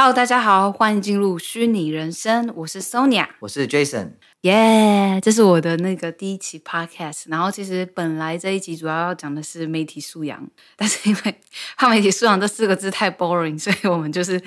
Hello，大家好，欢迎进入虚拟人生，我是 Sonia，我是 Jason，耶，yeah, 这是我的那个第一期 Podcast。然后其实本来这一集主要要讲的是媒体素养，但是因为 怕媒体素养这四个字太 boring，所以我们就是。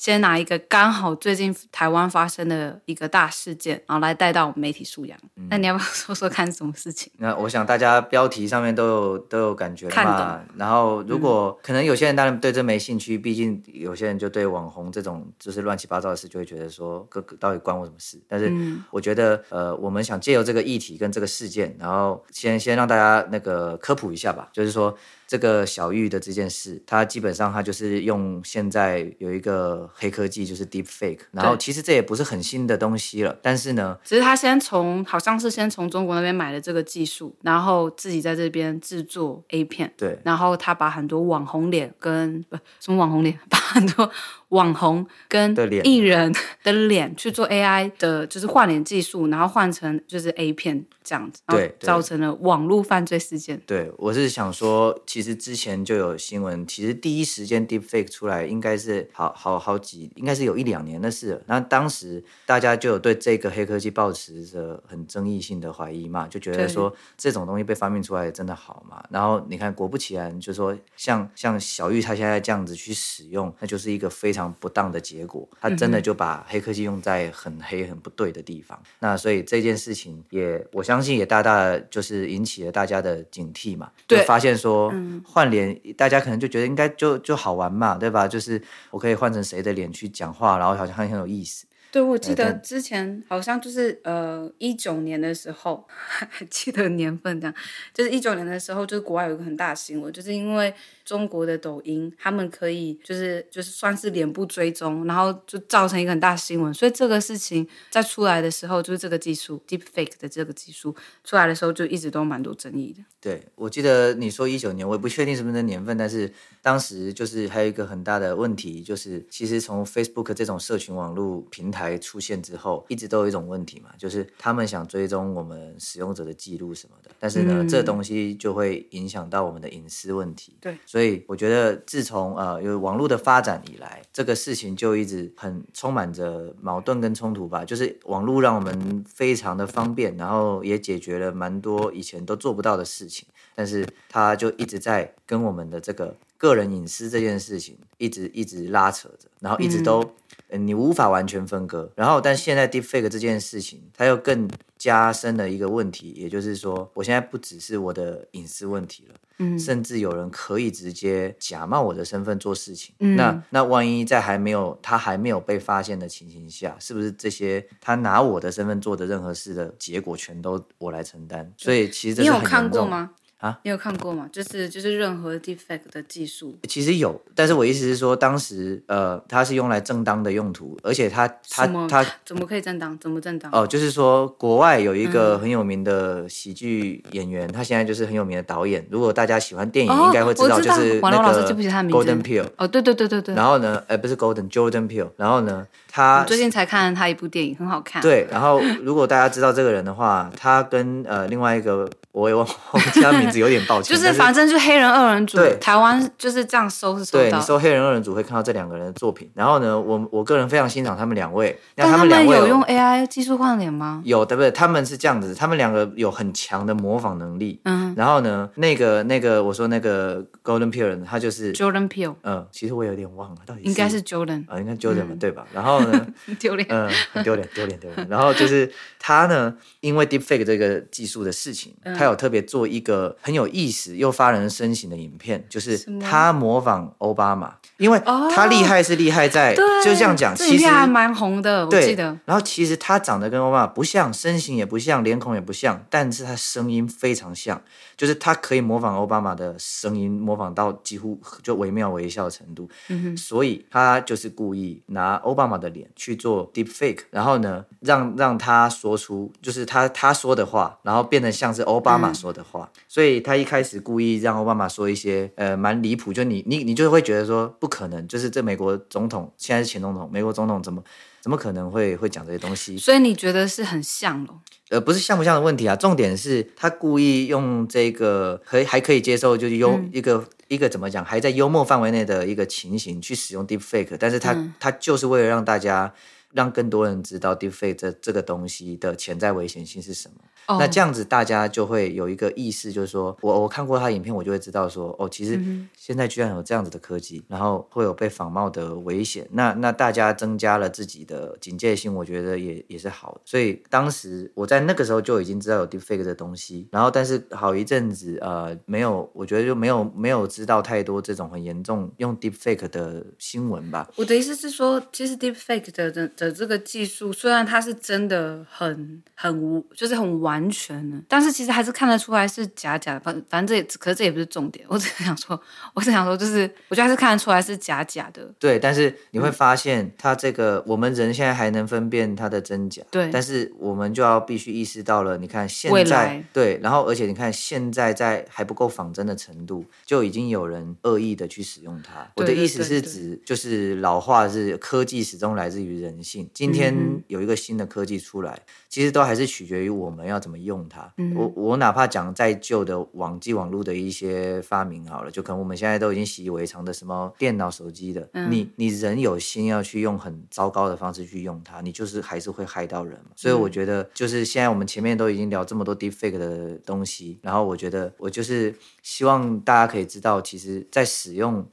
先拿一个刚好最近台湾发生的一个大事件，然后来带到媒体素养。嗯、那你要不要说说看什么事情？那我想大家标题上面都有都有感觉嘛。然后如果、嗯、可能有些人当然对这没兴趣，毕竟有些人就对网红这种就是乱七八糟的事就会觉得说，哥哥到底关我什么事？但是我觉得，呃，我们想借由这个议题跟这个事件，然后先先让大家那个科普一下吧，就是说。这个小玉的这件事，它基本上它就是用现在有一个黑科技，就是 Deep Fake，然后其实这也不是很新的东西了，但是呢，只是他先从好像是先从中国那边买了这个技术，然后自己在这边制作 A 片，对，然后他把很多网红脸跟不什么网红脸，把很多。网红跟艺人的脸去做 AI 的，就是换脸技术，然后换成就是 A 片这样子，对，造成了网络犯罪事件。对，我是想说，其实之前就有新闻，其实第一时间 Deepfake 出来，应该是好好好几，应该是有一两年的事了。那当时大家就有对这个黑科技抱持着很争议性的怀疑嘛，就觉得说这种东西被发明出来真的好嘛？然后你看，果不其然，就说像像小玉她现在这样子去使用，那就是一个非常。不当的结果，他真的就把黑科技用在很黑、很不对的地方。嗯、那所以这件事情也，我相信也大大就是引起了大家的警惕嘛。对，就发现说换脸，大家可能就觉得应该就就好玩嘛，对吧？就是我可以换成谁的脸去讲话，然后好像很很有意思。对，我记得之前好像就是呃一九年的时候，还记得年份这样，就是一九年的时候，就是国外有一个很大的新闻，就是因为中国的抖音，他们可以就是就是算是脸部追踪，然后就造成一个很大新闻，所以这个事情在出来的时候，就是这个技术 Deepfake 的这个技术出来的时候，就一直都蛮多争议的。对，我记得你说一九年，我也不确定是不是年份，但是当时就是还有一个很大的问题，就是其实从 Facebook 这种社群网络平台。台出现之后，一直都有一种问题嘛，就是他们想追踪我们使用者的记录什么的，但是呢，嗯、这东西就会影响到我们的隐私问题。对，所以我觉得自从呃有网络的发展以来，这个事情就一直很充满着矛盾跟冲突吧。就是网络让我们非常的方便，然后也解决了蛮多以前都做不到的事情，但是它就一直在跟我们的这个个人隐私这件事情一直一直拉扯着，然后一直都。嗯你无法完全分割，然后，但现在 Deepfake 这件事情，它又更加深了一个问题，也就是说，我现在不只是我的隐私问题了，嗯，甚至有人可以直接假冒我的身份做事情，嗯，那那万一在还没有他还没有被发现的情形下，是不是这些他拿我的身份做的任何事的结果，全都我来承担？所以其实这是很严重的。你有看过吗？啊，你有看过吗？就是就是任何 deepfake 的技术，其实有，但是我意思是说，当时呃，它是用来正当的用途，而且它它它怎么可以正当？怎么正当？哦，就是说，国外有一个很有名的喜剧演员，嗯、他现在就是很有名的导演。如果大家喜欢电影，应该会知道，就是那个 Golden Peele。哦，对对对对对。然后呢，呃，不是 Golden，Jordan Peele。然后呢，他最近才看了他一部电影，很好看。对，然后如果大家知道这个人的话，他跟呃另外一个。我也忘忘记他名字，有点抱歉。就是反正就是黑人二人组，对台湾就是这样搜是搜到。对，你搜黑人二人组会看到这两个人的作品。然后呢，我我个人非常欣赏他们两位。那他们两位有用 AI 技术换脸吗？有的，不对？他们是这样子，他们两个有很强的模仿能力。嗯。然后呢，那个那个我说那个 Golden Peele 他就是 Jordan Peele。嗯，其实我有点忘了，到底应该是 Jordan 啊，应该 Jordan 嘛，对吧？然后呢，丢脸，嗯，很丢脸，丢脸，丢脸。然后就是他呢，因为 Deepfake 这个技术的事情，他有特别做一。一个很有意思又发人深省的影片，就是他模仿奥巴马，因为他厉害是厉害在，哦、就这样讲，其实还蛮红的，我记得。然后其实他长得跟奥巴马不像，身形也不像，脸孔也不像，但是他声音非常像，就是他可以模仿奥巴马的声音，模仿到几乎就惟妙惟肖的程度。所以他就是故意拿奥巴马的脸去做 deep fake，然后呢，让让他说出就是他他说的话，然后变得像是奥巴马说的话。嗯所以他一开始故意让奥巴马说一些呃蛮离谱，就你你你就会觉得说不可能，就是这美国总统现在是前总统，美国总统怎么怎么可能会会讲这些东西？所以你觉得是很像咯？呃，不是像不像的问题啊，重点是他故意用这个可以还可以接受，就是幽、嗯、一个一个怎么讲，还在幽默范围内的一个情形去使用 deepfake，但是他、嗯、他就是为了让大家。让更多人知道 deepfake 这这个东西的潜在危险性是什么？Oh. 那这样子大家就会有一个意识，就是说我我看过他影片，我就会知道说，哦，其实现在居然有这样子的科技，然后会有被仿冒的危险。那那大家增加了自己的警戒心，我觉得也也是好的。所以当时我在那个时候就已经知道有 deepfake 的东西，然后但是好一阵子呃没有，我觉得就没有没有知道太多这种很严重用 deepfake 的新闻吧。我的意思是说，其实 deepfake 的的。的这个技术虽然它是真的很很无，就是很完全的，但是其实还是看得出来是假假的。反反正这也，可是这也不是重点。我只是想说，我只想说，就是我觉得还是看得出来是假假的。对，但是你会发现，它这个、嗯、我们人现在还能分辨它的真假。对，但是我们就要必须意识到了，你看现在对，然后而且你看现在在还不够仿真的程度，就已经有人恶意的去使用它。我的意思是指，就是老话是科技始终来自于人性。今天。嗯有一个新的科技出来，其实都还是取决于我们要怎么用它。嗯、我我哪怕讲再旧的网际网络的一些发明好了，就可能我们现在都已经习以为常的什么电脑、手机的，嗯、你你人有心要去用很糟糕的方式去用它，你就是还是会害到人嘛。所以我觉得，就是现在我们前面都已经聊这么多 deepfake 的东西，然后我觉得我就是希望大家可以知道，其实在使用。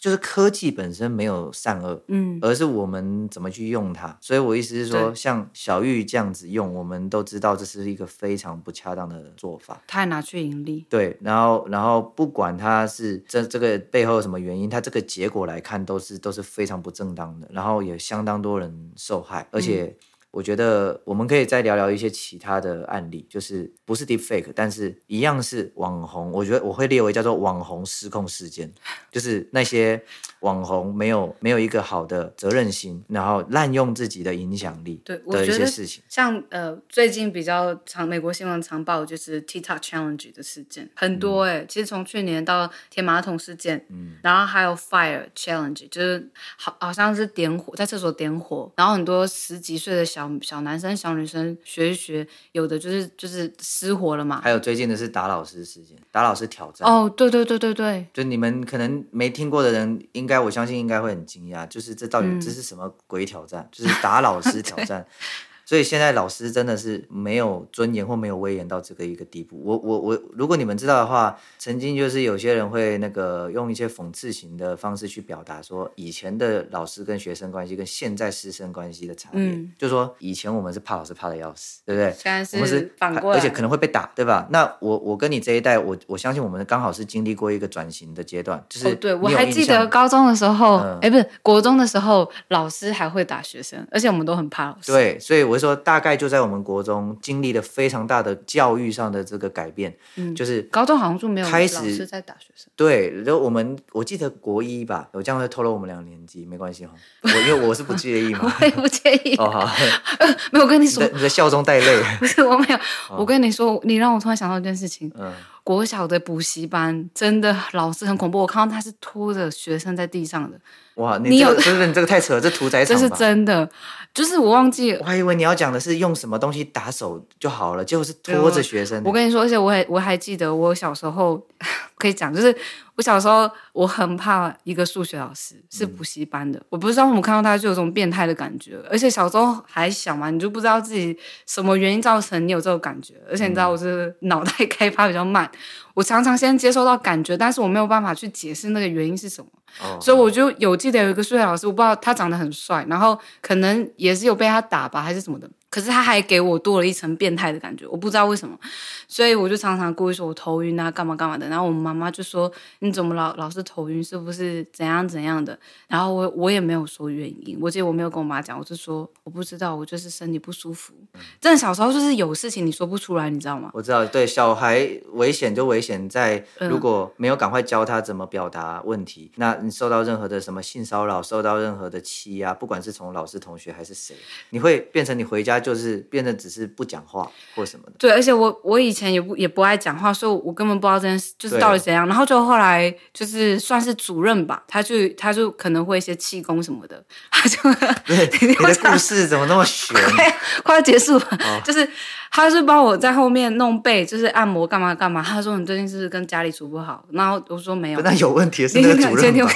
就是科技本身没有善恶，嗯，而是我们怎么去用它。所以我意思是说，像小玉这样子用，我们都知道这是一个非常不恰当的做法。他还拿去盈利，对，然后然后不管他是这这个背后有什么原因，他这个结果来看都是都是非常不正当的，然后也相当多人受害，而且。嗯我觉得我们可以再聊聊一些其他的案例，就是不是 deepfake，但是一样是网红。我觉得我会列为叫做网红失控事件，就是那些网红没有没有一个好的责任心，然后滥用自己的影响力的一些事情。像呃最近比较常美国新闻常报就是 TikTok challenge 的事件很多哎、欸，嗯、其实从去年到铁马桶事件，嗯，然后还有 fire challenge，就是好好像是点火在厕所点火，然后很多十几岁的小。小小男生、小女生学一学，有的就是就是失火了嘛。还有最近的是打老师事件，打老师挑战。哦，对对对对对，就你们可能没听过的人，应该我相信应该会很惊讶，就是这到底这是什么鬼挑战？嗯、就是打老师挑战。所以现在老师真的是没有尊严或没有威严到这个一个地步。我我我，如果你们知道的话，曾经就是有些人会那个用一些讽刺型的方式去表达说，以前的老师跟学生关系跟现在师生关系的差别。嗯，就说以前我们是怕老师怕的要死，对不对？现在是我们是反过来，而且可能会被打，对吧？那我我跟你这一代，我我相信我们刚好是经历过一个转型的阶段，就是、哦、对我还记得高中的时候，哎、嗯，不是国中的时候，老师还会打学生，而且我们都很怕老师。对，所以我就说大概就在。我们国中经历了非常大的教育上的这个改变，嗯，就是高中好像就没有开始老师在打学生，对，然后我们我记得国一吧，我这样会透露我们两年级，没关系哈，我因为我是不介意嘛，我也不介意。哦，好，没有跟你说你，你的笑中带泪，不是我没有，我跟你说，你让我突然想到一件事情，嗯。国小的补习班真的老师很恐怖，我看到他是拖着学生在地上的。哇，你，这个、你有？真的你这个太扯了，这屠宰 场。这是真的，就是我忘记。我还以为你要讲的是用什么东西打手就好了，结果是拖着学生。我跟你说，而且我还我还记得我小时候可以讲，就是。我小时候我很怕一个数学老师，是补习班的。嗯、我不知道我们看到他就有种变态的感觉，而且小时候还小嘛，你就不知道自己什么原因造成你有这种感觉。而且你知道我是脑袋开发比较慢，我常常先接收到感觉，但是我没有办法去解释那个原因是什么。哦、所以我就有记得有一个数学老师，我不知道他长得很帅，然后可能也是有被他打吧，还是什么的。可是他还给我多了一层变态的感觉，我不知道为什么，所以我就常常故意说我头晕啊，干嘛干嘛的。然后我妈妈就说：“你怎么老老是头晕？是不是怎样怎样的？”然后我我也没有说原因，我记得我没有跟我妈讲，我就说我不知道，我就是身体不舒服。嗯、真的小时候就是有事情你说不出来，你知道吗？我知道，对小孩危险就危险在如果没有赶快教他怎么表达问题，嗯、那你受到任何的什么性骚扰，受到任何的欺压，不管是从老师、同学还是谁，你会变成你回家。家就是变得只是不讲话或什么的。对，而且我我以前也不也不爱讲话，所以我根本不知道这件事就是到底怎样。然后就后来就是算是主任吧，他就他就可能会一些气功什么的，他就对你的 故事怎么那么玄？快快要结束了，哦、就是他是帮我在后面弄背，就是按摩干嘛干嘛。他说你最近是不是跟家里处不好？然后我说没有，那有问题是那个主任吧？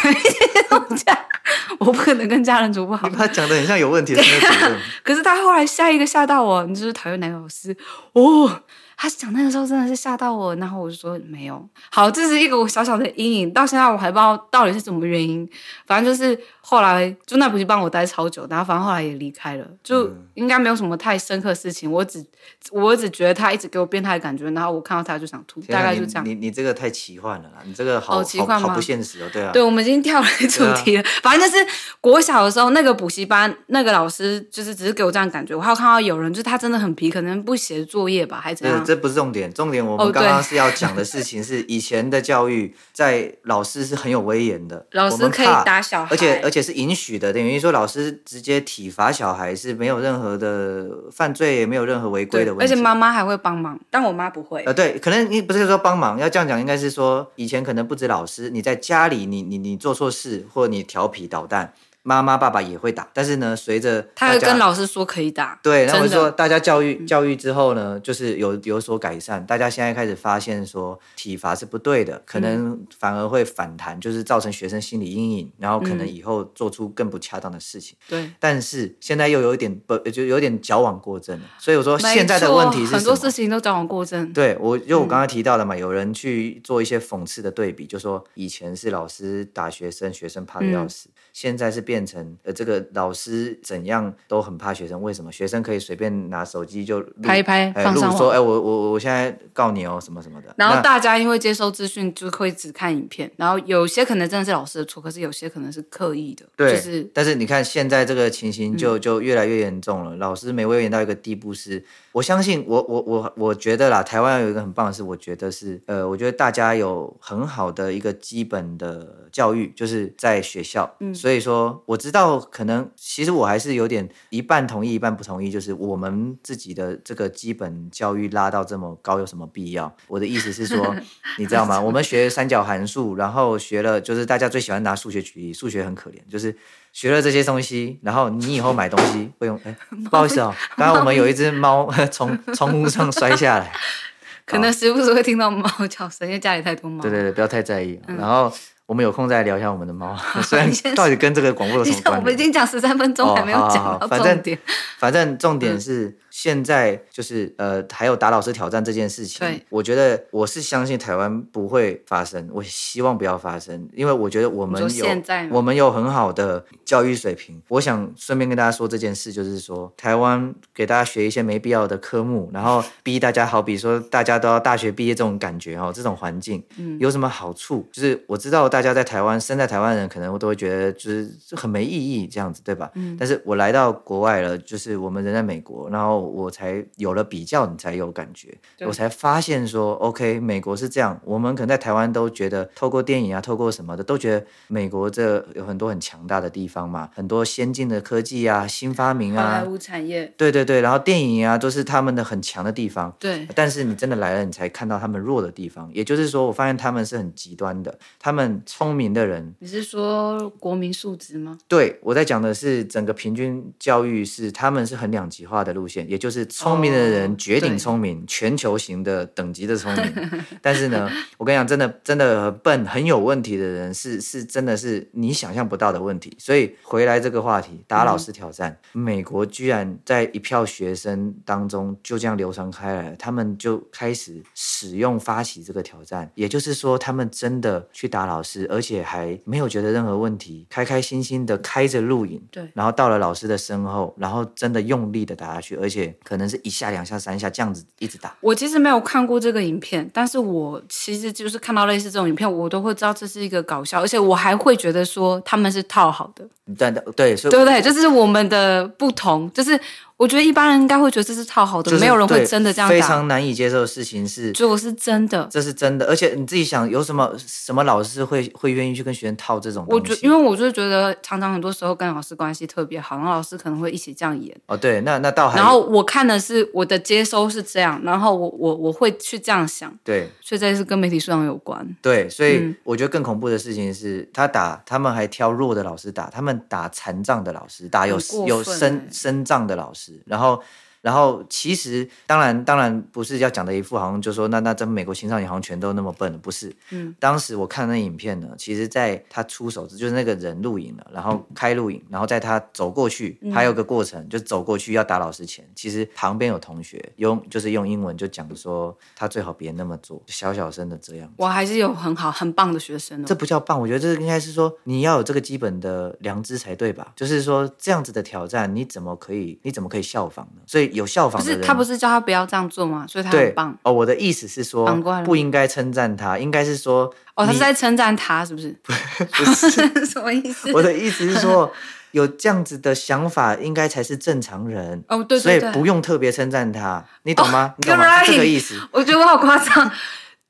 我不可能跟家人处不好。他讲的很像有问题的那个主任。可是他后来下一个吓到我，你就是讨厌哪个老师哦？他讲那个时候真的是吓到我，然后我就说没有。好，这是一个我小小的阴影，到现在我还不知道到底是什么原因。反正就是后来就那补习班我待超久，然后反正后来也离开了，就应该没有什么太深刻的事情。我只我只觉得他一直给我变态的感觉，然后我看到他就想吐，大概就这样。你你，你这个太奇幻了啦，你这个好好奇幻吗？好不现实哦，对啊。对，我们已经跳了主题了，啊、反正就是国小的时候那个补习班那个老师就是只是给我这样感觉，我还有看到有人就是他真的很皮，可能不写作业吧，还怎样？这不是重点，重点我们刚刚是要讲的事情是以前的教育，在老师是很有威严的，老师可以打小孩，而且而且是允许的，等于说老师直接体罚小孩是没有任何的犯罪，也没有任何违规的问题，而且妈妈还会帮忙，但我妈不会。呃，对，可能你不是说帮忙，要这样讲，应该是说以前可能不止老师，你在家里你，你你你做错事，或你调皮捣蛋。妈妈、爸爸也会打，但是呢，随着他会跟老师说可以打，对，然后说大家教育教育之后呢，就是有有所改善。大家现在开始发现说体罚是不对的，可能反而会反弹，就是造成学生心理阴影，然后可能以后做出更不恰当的事情。对，但是现在又有一点不，就有点矫枉过正了。所以我说现在的问题是很多事情都矫枉过正。对，我就我刚刚提到的嘛，有人去做一些讽刺的对比，就说以前是老师打学生，学生怕的要死。现在是变成呃，这个老师怎样都很怕学生，为什么？学生可以随便拿手机就拍一拍，放上，说，哎，我我我现在告你哦，什么什么的。然后大家因为接收资讯就会只看影片，然后有些可能真的是老师的错，可是有些可能是刻意的。对，就是。但是你看现在这个情形就就越来越严重了，嗯、老师没威严到一个地步是，我相信我我我我觉得啦，台湾有一个很棒的是，我觉得是呃，我觉得大家有很好的一个基本的教育，就是在学校。嗯。所以说，我知道可能其实我还是有点一半同意，一半不同意。就是我们自己的这个基本教育拉到这么高，有什么必要？我的意思是说，你知道吗？我们学三角函数，然后学了，就是大家最喜欢拿数学举例，数学很可怜，就是学了这些东西，然后你以后买东西会用。哎，不好意思哦，刚刚我们有一只猫 从窗户上摔下来，可能时不时会听到猫叫声，因为家里太多猫。对对对，不要太在意。嗯、然后。我们有空再聊一下我们的猫，虽然到底跟这个广播有什么 关系？我们已经讲十三分钟，还没有讲到重点。反正重点是现在就是呃，还有打老师挑战这件事情。对，我觉得我是相信台湾不会发生，我希望不要发生，因为我觉得我们有我们有很好的教育水平。我想顺便跟大家说这件事，就是说台湾给大家学一些没必要的科目，然后 逼大家，好比说大家都要大学毕业这种感觉哦，这种环境，嗯有什么好处？就是我知道大。大家在台湾生在台湾人，可能都会觉得就是很没意义这样子，对吧？嗯。但是我来到国外了，就是我们人在美国，然后我才有了比较，你才有感觉，我才发现说，OK，美国是这样。我们可能在台湾都觉得，透过电影啊，透过什么的，都觉得美国这有很多很强大的地方嘛，很多先进的科技啊，新发明啊，好莱坞产业。对对对，然后电影啊，都是他们的很强的地方。对。但是你真的来了，你才看到他们弱的地方。也就是说，我发现他们是很极端的，他们。聪明的人，你是说国民素质吗？对，我在讲的是整个平均教育是他们是很两极化的路线，也就是聪明的人绝顶聪明，哦、全球型的等级的聪明。但是呢，我跟你讲，真的真的笨很有问题的人是是真的是你想象不到的问题。所以回来这个话题，打老师挑战，嗯、美国居然在一票学生当中就这样流传开来，他们就开始使用发起这个挑战，也就是说，他们真的去打老师。而且还没有觉得任何问题，开开心心的开着录影，对，然后到了老师的身后，然后真的用力的打下去，而且可能是一下、两下、三下这样子一直打。我其实没有看过这个影片，但是我其实就是看到类似这种影片，我都会知道这是一个搞笑，而且我还会觉得说他们是套好的。对对，所以对不对？就是我们的不同，就是。我觉得一般人应该会觉得这是套好的，就是、没有人会真的这样打。非常难以接受的事情是，如果是真的，这是真的。而且你自己想，有什么什么老师会会愿意去跟学生套这种东西？我觉，因为我就觉得常常很多时候跟老师关系特别好，然后老师可能会一起这样演。哦，对，那那倒还。然后我看的是我的接收是这样，然后我我我会去这样想。对，所以这是跟媒体素养有关。对，所以我觉得更恐怖的事情是他打，他们还挑弱的老师打，他们打残障的老师，打有有身身障的老师，然后。然后其实当然当然不是要讲的一副好像就说那那咱们美国青少年好像全都那么笨，不是。嗯，当时我看那影片呢，其实在他出手就是那个人录影了，然后开录影，然后在他走过去，还有个过程，就走过去要打老师前，其实旁边有同学用就是用英文就讲说他最好别那么做，小小声的这样。我还是有很好很棒的学生哦。这不叫棒，我觉得这应该是说你要有这个基本的良知才对吧？就是说这样子的挑战你怎么可以你怎么可以效仿呢？所以。有效仿的人，不是他不是叫他不要这样做吗？所以他很棒哦。我的意思是说，不应该称赞他，应该是说哦，他是在称赞他，是不是？不是 什么意思？我的意思是说，有这样子的想法，应该才是正常人哦。对，所以不用特别称赞他，你懂吗？你懂吗？这个意思。我觉得我好夸张。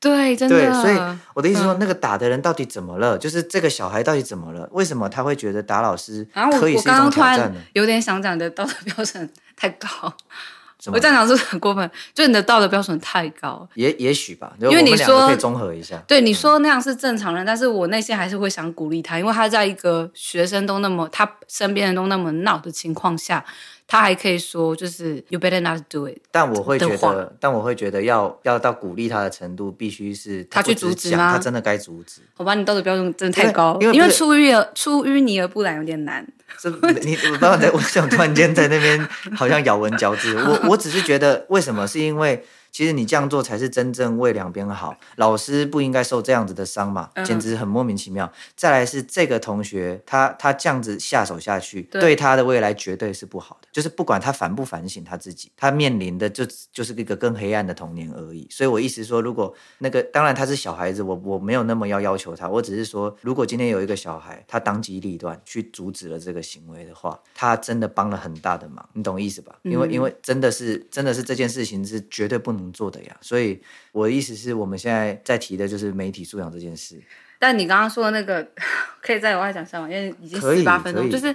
对，真的。对，所以我的意思是说，那个打的人到底怎么了？就是这个小孩到底怎么了？为什么他会觉得打老师可以是一种挑战呢？有点想讲的道德标准。太高，我这样讲是很过分。就你的道德标准太高，也也许吧。因为你说可以综合一下，对你说那样是正常人，但是我内心还是会想鼓励他，因为他在一个学生都那么，他身边人都那么闹的情况下。他还可以说，就是 you better not do it。但我会觉得，但我会觉得要要到鼓励他的程度，必须是他去阻止吗？他真的该阻止。好吧，你道德标准真的太高，因为，因为出淤而出淤泥而不染有点难。是你我不知道在，我想突然间在那边好像咬文嚼字。我我只是觉得，为什么？是因为。其实你这样做才是真正为两边好，老师不应该受这样子的伤嘛，简直很莫名其妙。再来是这个同学，他他这样子下手下去，对他的未来绝对是不好的。就是不管他反不反省他自己，他面临的就就是一个更黑暗的童年而已。所以我意思说，如果那个当然他是小孩子，我我没有那么要要求他，我只是说，如果今天有一个小孩，他当机立断去阻止了这个行为的话，他真的帮了很大的忙，你懂意思吧？因为因为真的是真的是这件事情是绝对不能。做的呀，所以我的意思是我们现在在提的就是媒体素养这件事。但你刚刚说的那个，可以再往外讲下吗？因为已经十八分钟，就是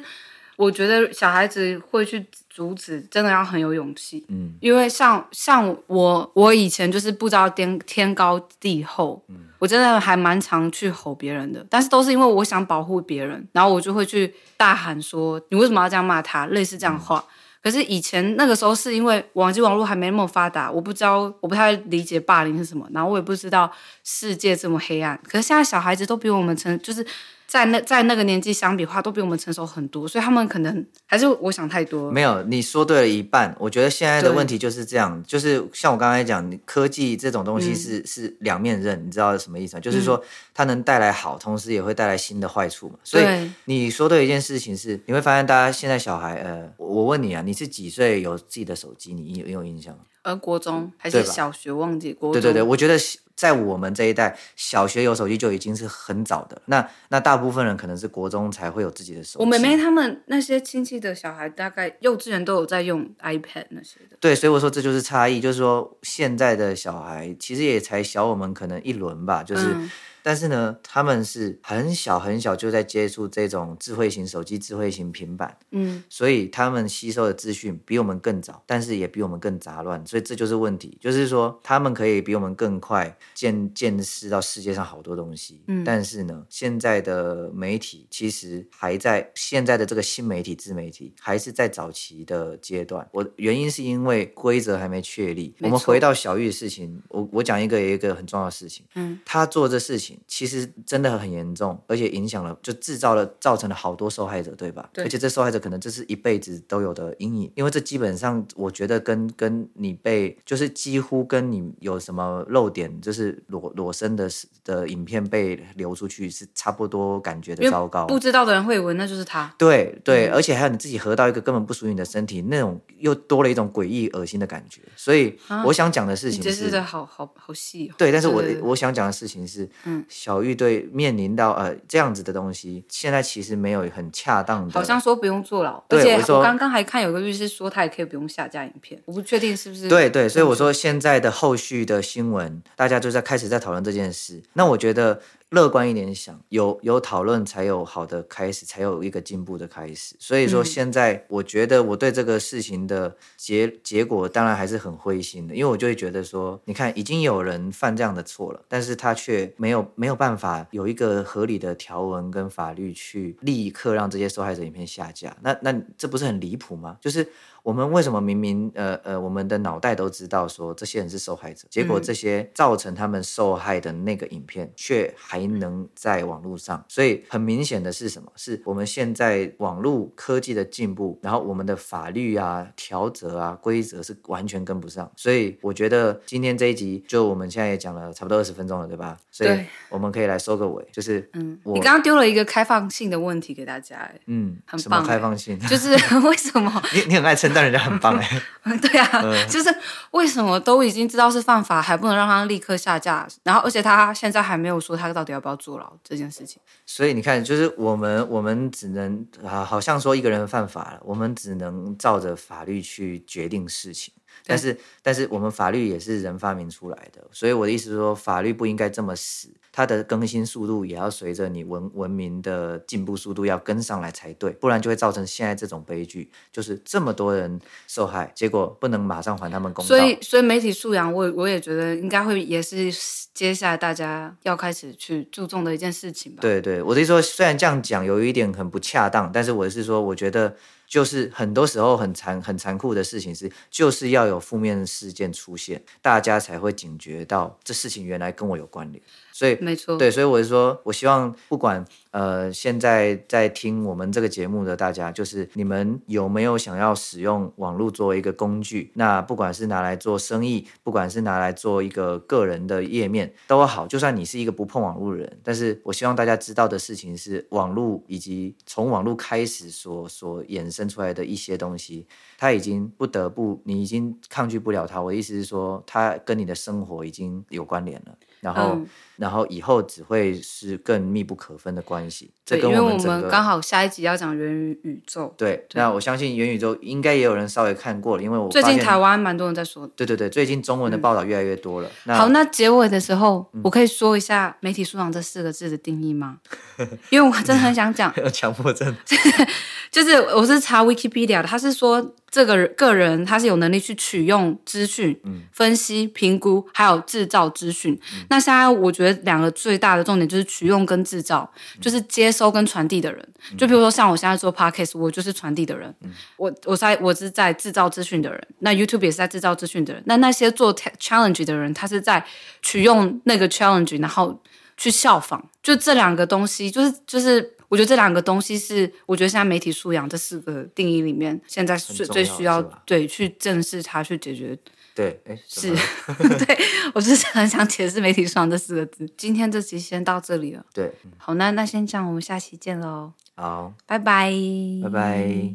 我觉得小孩子会去阻止，真的要很有勇气。嗯，因为像像我，我以前就是不知道天天高地厚，嗯，我真的还蛮常去吼别人的，但是都是因为我想保护别人，然后我就会去大喊说：“你为什么要这样骂他？”类似这样的话。嗯可是以前那个时候是因为网际网络还没那么发达，我不知道，我不太理解霸凌是什么，然后我也不知道世界这么黑暗。可是现在小孩子都比我们成，就是。在那在那个年纪相比的话，都比我们成熟很多，所以他们可能还是我想太多。没有，你说对了一半。我觉得现在的问题就是这样，就是像我刚才讲，科技这种东西是、嗯、是两面刃，你知道什么意思吗？就是说它能带来好，同时也会带来新的坏处嘛。所以你说对一件事情是，你会发现大家现在小孩，呃，我问你啊，你是几岁有自己的手机？你有有印象吗？呃，国中还是小学？忘记国中。对对对，我觉得。在我们这一代，小学有手机就已经是很早的。那那大部分人可能是国中才会有自己的手机。我妹妹他们那些亲戚的小孩，大概幼稚园都有在用 iPad 那些的。对，所以我说这就是差异，就是说现在的小孩其实也才小我们可能一轮吧，就是。嗯但是呢，他们是很小很小就在接触这种智慧型手机、智慧型平板，嗯，所以他们吸收的资讯比我们更早，但是也比我们更杂乱，所以这就是问题。就是说，他们可以比我们更快见见识到世界上好多东西，嗯，但是呢，现在的媒体其实还在现在的这个新媒体、自媒体还是在早期的阶段。我原因是因为规则还没确立。我们回到小玉的事情，我我讲一个一个很重要的事情，嗯，他做这事情。其实真的很严重，而且影响了，就制造了，造成了好多受害者，对吧？对。而且这受害者可能这是一辈子都有的阴影，因为这基本上我觉得跟跟你被，就是几乎跟你有什么漏点，就是裸裸身的的影片被流出去是差不多感觉的糟糕。不知道的人会以为那就是他。对对，嗯，而且还有你自己合到一个根本不属于你的身体，那种又多了一种诡异恶心的感觉。所以我想讲的事情是，这是的好好好细哦。对，但是我我想讲的事情是，嗯。小玉对面临到呃这样子的东西，现在其实没有很恰当的，好像说不用坐牢，对而且我刚刚还看有个律师说他也可以不用下架影片，我不确定是不是对对，所以我说现在的后续的新闻，大家就在开始在讨论这件事。那我觉得。乐观一点想，有有讨论才有好的开始，才有一个进步的开始。所以说，现在我觉得我对这个事情的结结果当然还是很灰心的，因为我就会觉得说，你看已经有人犯这样的错了，但是他却没有没有办法有一个合理的条文跟法律去立刻让这些受害者影片下架。那那这不是很离谱吗？就是。我们为什么明明呃呃，我们的脑袋都知道说这些人是受害者，结果这些造成他们受害的那个影片却还能在网络上？所以很明显的是什么？是我们现在网络科技的进步，然后我们的法律啊、条则啊、规则是完全跟不上。所以我觉得今天这一集就我们现在也讲了差不多二十分钟了，对吧？所以我们可以来收个尾，就是嗯，你刚刚丢了一个开放性的问题给大家，哎，嗯，很棒，什么开放性？就是 为什么你你很爱称。但人家很棒哎，对啊，嗯、就是为什么都已经知道是犯法，还不能让他立刻下架？然后，而且他现在还没有说他到底要不要坐牢这件事情。所以你看，就是我们我们只能啊，好像说一个人犯法了，我们只能照着法律去决定事情。但是，但是我们法律也是人发明出来的，所以我的意思是说，法律不应该这么死，它的更新速度也要随着你文文明的进步速度要跟上来才对，不然就会造成现在这种悲剧，就是这么多人受害，结果不能马上还他们公道。所以，所以媒体素养，我我也觉得应该会也是接下来大家要开始去注重的一件事情吧。对对，我的意思说，虽然这样讲有一点很不恰当，但是我是说，我觉得。就是很多时候很残很残酷的事情是，就是要有负面事件出现，大家才会警觉到这事情原来跟我有关联。所以没错，对，所以我是说，我希望不管呃现在在听我们这个节目的大家，就是你们有没有想要使用网络作为一个工具？那不管是拿来做生意，不管是拿来做一个个人的页面都好。就算你是一个不碰网络的人，但是我希望大家知道的事情是，网络以及从网络开始所所衍生出来的一些东西，它已经不得不，你已经抗拒不了它。我的意思是说，它跟你的生活已经有关联了。然后，嗯、然后以后只会是更密不可分的关系。对，这跟我们因为我们刚好下一集要讲元宇宙。对，对那我相信元宇宙应该也有人稍微看过了，因为我最近台湾蛮多人在说。对对对，最近中文的报道越来越多了。嗯、那好，那结尾的时候，我可以说一下“媒体素养”这四个字的定义吗？因为我真的很想讲。有强迫症。就是我是查 Wikipedia 的，他是说这个人个人他是有能力去取用资讯、嗯、分析、评估，还有制造资讯。嗯、那现在我觉得两个最大的重点就是取用跟制造，嗯、就是接收跟传递的人。嗯、就比如说像我现在做 Podcast，我就是传递的人。嗯、我我在我是在制造资讯的人，那 YouTube 也是在制造资讯的人。那那些做 challenge 的人，他是在取用那个 challenge，然后去效仿。就这两个东西，就是就是。我觉得这两个东西是，我觉得现在媒体素养这四个定义里面，现在最最需要对去正视它，去解决。对，是，对我就是很想解释媒体素养这四个字。今天这期先到这里了。对，好，那那先这样，我们下期见喽。好，拜拜，拜拜。